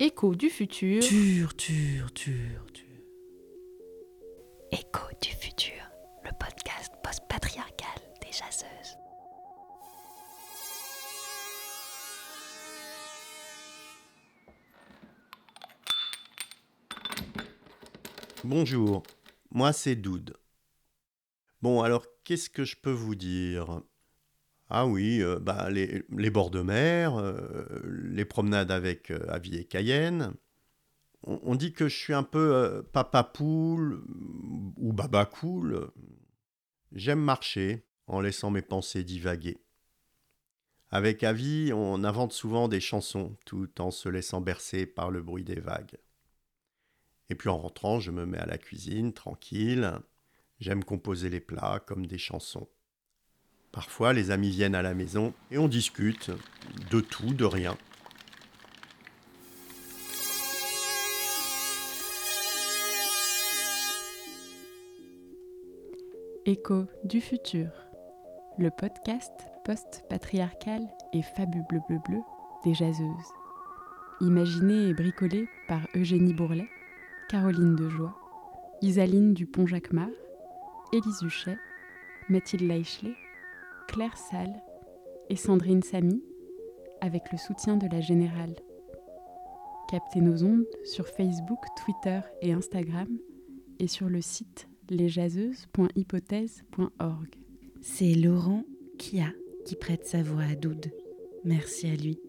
Écho du futur. Tur, tur, tur, tur. Écho du futur, le podcast post-patriarcal des jaseuses. Bonjour, moi c'est Doud. Bon, alors qu'est-ce que je peux vous dire? Ah oui, euh, bah, les, bords de mer, euh, les promenades avec euh, Avis et Cayenne. On, on dit que je suis un peu papa poule ou baba cool. J'aime marcher en laissant mes pensées divaguer. Avec Avis, on invente souvent des chansons tout en se laissant bercer par le bruit des vagues. Et puis en rentrant, je me mets à la cuisine, tranquille. J'aime composer les plats comme des chansons. Parfois, les amis viennent à la maison et on discute de tout, de rien. Écho du futur. Le podcast post-patriarcal et bleu bleu bleu des jaseuses. Imaginé et bricolé par Eugénie Bourlet, Caroline Dejoie, Isaline Dupont-Jacquemart, Élise Huchet, Mathilde Leichelet, Claire Salle et Sandrine Samy, avec le soutien de la Générale. Captez nos ondes sur Facebook, Twitter et Instagram et sur le site lesjaseuses.hypothèse.org. C'est Laurent Kia qui prête sa voix à Doud. Merci à lui.